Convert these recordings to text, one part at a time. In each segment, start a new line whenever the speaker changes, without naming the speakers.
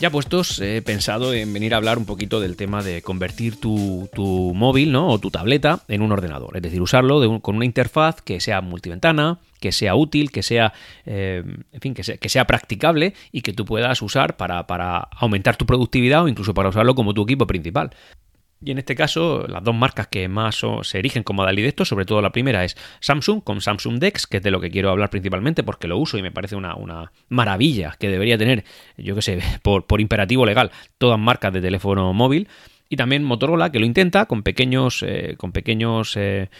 Ya puestos, he pensado en venir a hablar un poquito del tema de convertir tu, móvil ¿no? o tu tableta en un ordenador. Es decir, usarlo con una interfaz que sea multiventana, que sea útil, que sea, eh, en fin, que sea, que sea, practicable y que tú puedas usar para, para aumentar tu productividad o incluso para usarlo como tu equipo principal. Y en este caso, las dos marcas que más se erigen como modalidad esto, sobre todo la primera es Samsung con Samsung Dex, que es de lo que quiero hablar principalmente porque lo uso y me parece una, maravilla que debería tener, yo que sé, por, por, imperativo legal, todas marcas de teléfono móvil. Y también Motorola, que lo intenta con pequeños, eh, con pequeños eh,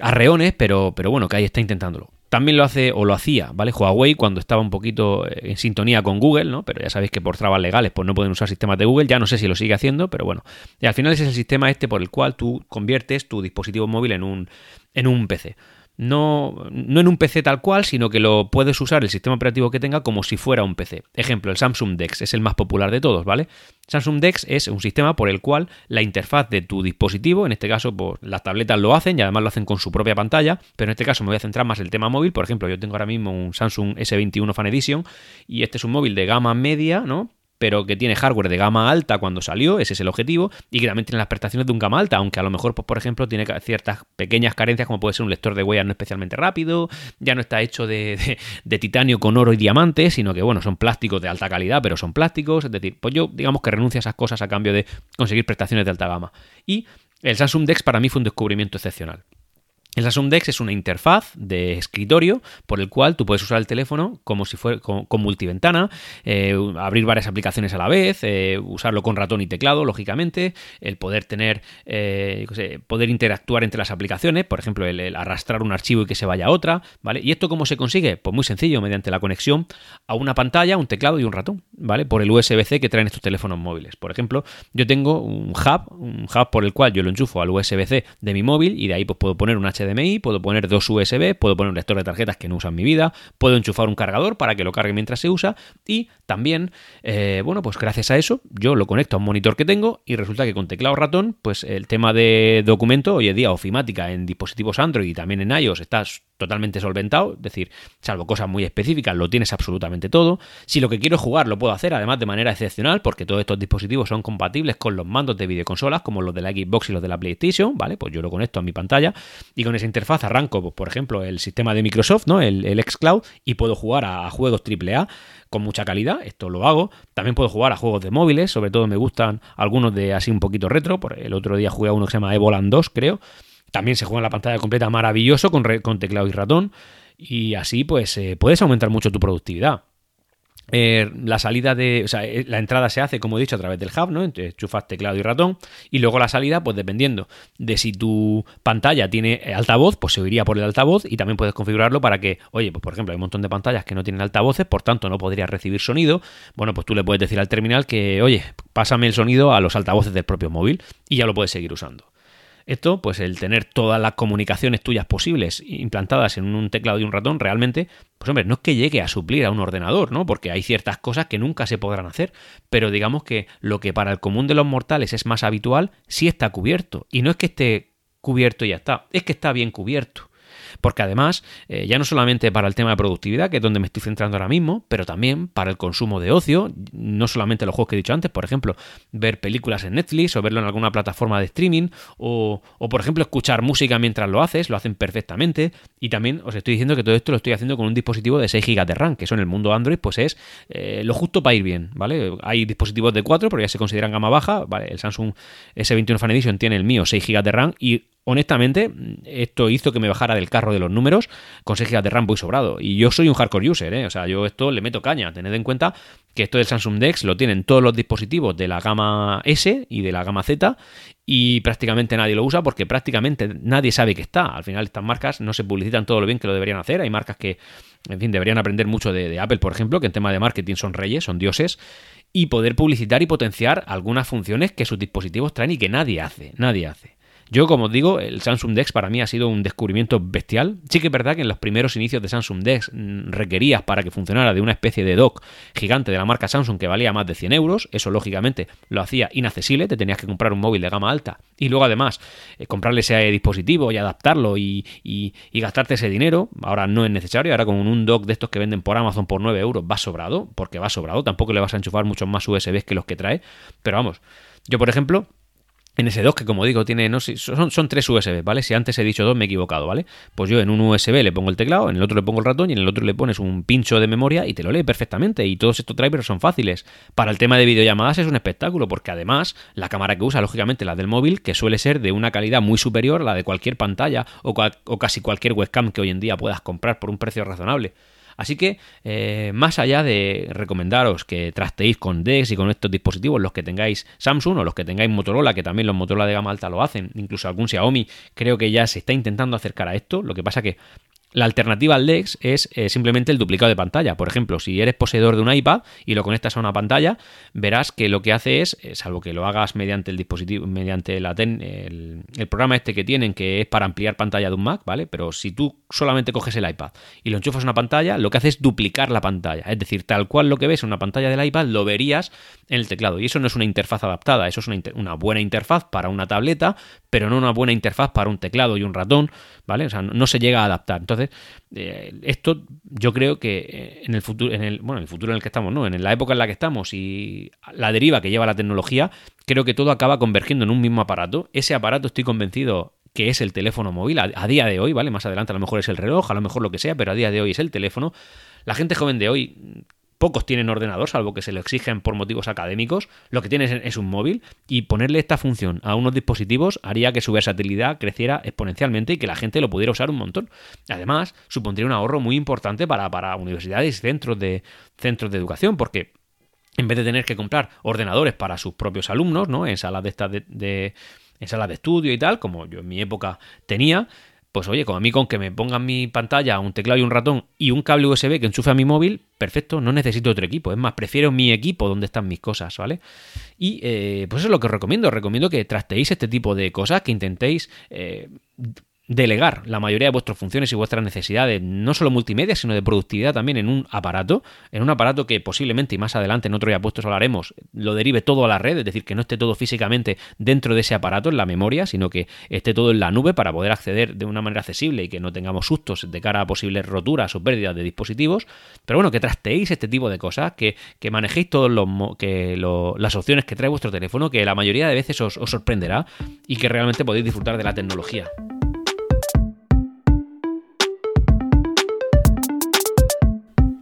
arreones, pero, pero bueno, que ahí está intentándolo. También lo hace o lo hacía, ¿vale? Huawei cuando estaba un poquito eh, en sintonía con Google, ¿no? Pero ya sabéis que por trabas legales pues no pueden usar sistemas de Google, ya no sé si lo sigue haciendo, pero bueno. Y al final ese es el sistema este por el cual tú conviertes tu dispositivo móvil en un, en un PC no, no en un PC tal cual, sino que lo puedes usar el sistema operativo que tenga como si fuera un PC. Ejemplo, el Samsung Dex es el más popular de todos, ¿vale? Samsung Dex es un sistema por el cual la interfaz de tu dispositivo, en este caso pues, las tabletas lo hacen y además lo hacen con su propia pantalla, pero en este caso me voy a centrar más en el tema móvil, por ejemplo, yo tengo ahora mismo un Samsung S21 Fan Edition y este es un móvil de gama media, ¿no? Pero que tiene hardware de gama alta cuando salió, ese es el objetivo, y que también tiene las prestaciones de un gama alta, aunque a lo mejor, pues, por ejemplo, tiene ciertas pequeñas carencias, como puede ser un lector de huellas no especialmente rápido, ya no está hecho de, titanio con oro y diamante, sino que, bueno, son plásticos de alta calidad, pero son plásticos, es decir, pues yo digamos que renuncio a esas cosas a cambio de conseguir prestaciones de alta gama. Y el Samsung Dex para mí fue un descubrimiento excepcional. El Samsung es una interfaz de escritorio por el cual tú puedes usar el teléfono como si fuera con, multiventana, eh, abrir varias aplicaciones a la vez, eh, usarlo con ratón y teclado, lógicamente, el poder tener, eh, poder interactuar entre las aplicaciones, por ejemplo, el, arrastrar un archivo y que se vaya a otra, ¿vale? ¿Y esto cómo se consigue? Pues muy sencillo, mediante la conexión a una pantalla, un teclado y un ratón, ¿vale? Por el USB-C que traen estos teléfonos móviles. Por ejemplo, yo tengo un hub, un hub por el cual yo lo enchufo al USB-C de mi móvil y de ahí pues puedo poner un HDMI, puedo poner dos USB, puedo poner un lector de tarjetas que no uso en mi vida, puedo enchufar un cargador para que lo cargue mientras se usa y también, eh, bueno, pues gracias a eso yo lo conecto a un monitor que tengo y resulta que con teclado ratón, pues el tema de documento hoy en día ofimática en dispositivos Android y también en iOS está totalmente solventado, es decir, salvo cosas muy específicas, lo tienes absolutamente todo. Si lo que quiero jugar lo puedo hacer, además de manera excepcional, porque todos estos dispositivos son compatibles con los mandos de videoconsolas, como los de la Xbox y los de la PlayStation, ¿vale? Pues yo lo conecto a mi pantalla y con esa interfaz arranco, pues, por ejemplo, el sistema de Microsoft, ¿no? El, el xCloud, y puedo jugar a, juegos AAA con mucha calidad, esto lo hago. También puedo jugar a juegos de móviles, sobre todo me gustan algunos de así un poquito retro, por el otro día jugué a uno que se llama Evoland 2, creo también se juega en la pantalla completa maravilloso con, con teclado y ratón. Y así pues eh, puedes aumentar mucho tu productividad. Eh, la salida de. O sea, eh, la entrada se hace, como he dicho, a través del hub, ¿no? Entonces chufas teclado y ratón. Y luego la salida, pues dependiendo de si tu pantalla tiene altavoz, pues se iría por el altavoz. Y también puedes configurarlo para que, oye, pues por ejemplo, hay un montón de pantallas que no tienen altavoces, por tanto no podrías recibir sonido. Bueno, pues tú le puedes decir al terminal que, oye, pásame el sonido a los altavoces del propio móvil. Y ya lo puedes seguir usando. Esto, pues el tener todas las comunicaciones tuyas posibles implantadas en un teclado y un ratón, realmente, pues hombre, no es que llegue a suplir a un ordenador, ¿no? Porque hay ciertas cosas que nunca se podrán hacer, pero digamos que lo que para el común de los mortales es más habitual, sí está cubierto. Y no es que esté cubierto y ya está, es que está bien cubierto. Porque además, eh, ya no solamente para el tema de productividad, que es donde me estoy centrando ahora mismo, pero también para el consumo de ocio, no solamente los juegos que he dicho antes, por ejemplo, ver películas en Netflix o verlo en alguna plataforma de streaming, o, por ejemplo escuchar música mientras lo haces, lo hacen perfectamente. Y también os estoy diciendo que todo esto lo estoy haciendo con un dispositivo de 6 GB de RAM, que eso en el mundo Android pues es eh, lo justo para ir bien, ¿vale? Hay dispositivos de 4, pero ya se consideran gama baja, ¿vale? El Samsung S21 Fan Edition tiene el mío 6 GB de RAM y honestamente, esto hizo que me bajara del carro de los números con 6 GB de RAM muy sobrado. Y yo soy un hardcore user, ¿eh? O sea, yo esto le meto caña. Tened en cuenta que esto del Samsung Dex lo tienen todos los dispositivos de la gama S y de la gama Z y prácticamente nadie lo usa porque prácticamente nadie sabe que está. Al final estas marcas no se publicitan todo lo bien que lo deberían hacer. Hay marcas que, en fin, deberían aprender mucho de, de Apple, por ejemplo, que en tema de marketing son reyes, son dioses y poder publicitar y potenciar algunas funciones que sus dispositivos traen y que nadie hace, nadie hace. Yo, como os digo, el Samsung Dex para mí ha sido un descubrimiento bestial. Sí que es verdad que en los primeros inicios de Samsung Dex mm, requerías para que funcionara de una especie de dock gigante de la marca Samsung que valía más de 100 euros. Eso, lógicamente, lo hacía inaccesible. Te tenías que comprar un móvil de gama alta y luego, además, eh, comprarle ese dispositivo y adaptarlo y, y, gastarte ese dinero. Ahora no es necesario. Ahora, con un dock de estos que venden por Amazon por 9 euros, va sobrado, porque va sobrado. Tampoco le vas a enchufar muchos más USBs que los que trae. Pero vamos, yo, por ejemplo, en ese 2 que como digo tiene no son, son tres USB, ¿vale? Si antes he dicho dos me he equivocado, ¿vale? Pues yo en un USB le pongo el teclado, en el otro le pongo el ratón y en el otro le pones un pincho de memoria y te lo lee perfectamente y todos estos drivers son fáciles. Para el tema de videollamadas es un espectáculo porque además la cámara que usa lógicamente la del móvil que suele ser de una calidad muy superior a la de cualquier pantalla o casi cualquier webcam que hoy en día puedas comprar por un precio razonable. Así que, eh, más allá de recomendaros que trasteéis con DeX y con estos dispositivos, los que tengáis Samsung o los que tengáis Motorola, que también los Motorola de gama alta lo hacen, incluso algún Xiaomi, creo que ya se está intentando acercar a esto. Lo que pasa que la alternativa al DeX es eh, simplemente el duplicado de pantalla. Por ejemplo, si eres poseedor de un iPad y lo conectas a una pantalla, verás que lo que hace es, eh, salvo que lo hagas mediante el dispositivo, mediante el, programa este que tienen, que es para ampliar pantalla de un Mac, ¿vale? Pero si tú solamente coges el iPad y lo enchufas a una pantalla, lo que hace es duplicar la pantalla. Es decir, tal cual lo que ves en una pantalla del iPad lo verías en el teclado. Y eso no es una interfaz adaptada, eso es una, una buena interfaz para una tableta, pero no una buena interfaz para un teclado y un ratón, ¿vale? O sea, no, se llega a adaptar. Entonces, eh, esto yo creo que eh, en el futuro, en el, bueno, en el futuro en el que estamos, ¿no? En la época en la que estamos y la deriva que lleva la tecnología, creo que todo acaba convergiendo en un mismo aparato. Ese aparato estoy convencido que es el teléfono móvil a, a, día de hoy, ¿vale? Más adelante a lo mejor es el reloj, a lo mejor lo que sea, pero a día de hoy es el teléfono. La gente joven de hoy Pocos tienen ordenador, salvo que se lo exigen por motivos académicos. Lo que tienes es un móvil y ponerle esta función a unos dispositivos haría que su versatilidad creciera exponencialmente y que la gente lo pudiera usar un montón. Además, supondría un ahorro muy importante para, para universidades y centros de, centros de educación, porque en vez de tener que comprar ordenadores para sus propios alumnos, ¿no? En salas de, de, de en salas de estudio y tal, como yo en mi época tenía, pues oye, como a mí con que me pongan mi pantalla, un teclado y un ratón y un cable USB que enchufe a mi móvil, perfecto, no necesito otro equipo. Es más, prefiero mi equipo donde están mis cosas, ¿vale? Y eh, pues eso es lo que os recomiendo. Recomiendo que trasteéis este tipo de cosas, que intentéis eh, delegar la mayoría de vuestras funciones y vuestras necesidades, no solo multimedia, sino de productividad también en un aparato, en un aparato que posiblemente y más adelante en otro ya puestos hablaremos, lo derive todo a la red, es decir, que no esté todo físicamente dentro de ese aparato, en la memoria, sino que esté todo en la nube para poder acceder de una manera accesible y que no tengamos sustos de cara a posibles roturas o pérdidas de dispositivos. Pero bueno, que trasteéis este tipo de cosas, que, manejéis todas que las opciones que trae vuestro teléfono, que la mayoría de veces os sorprenderá y que realmente podéis disfrutar de la tecnología.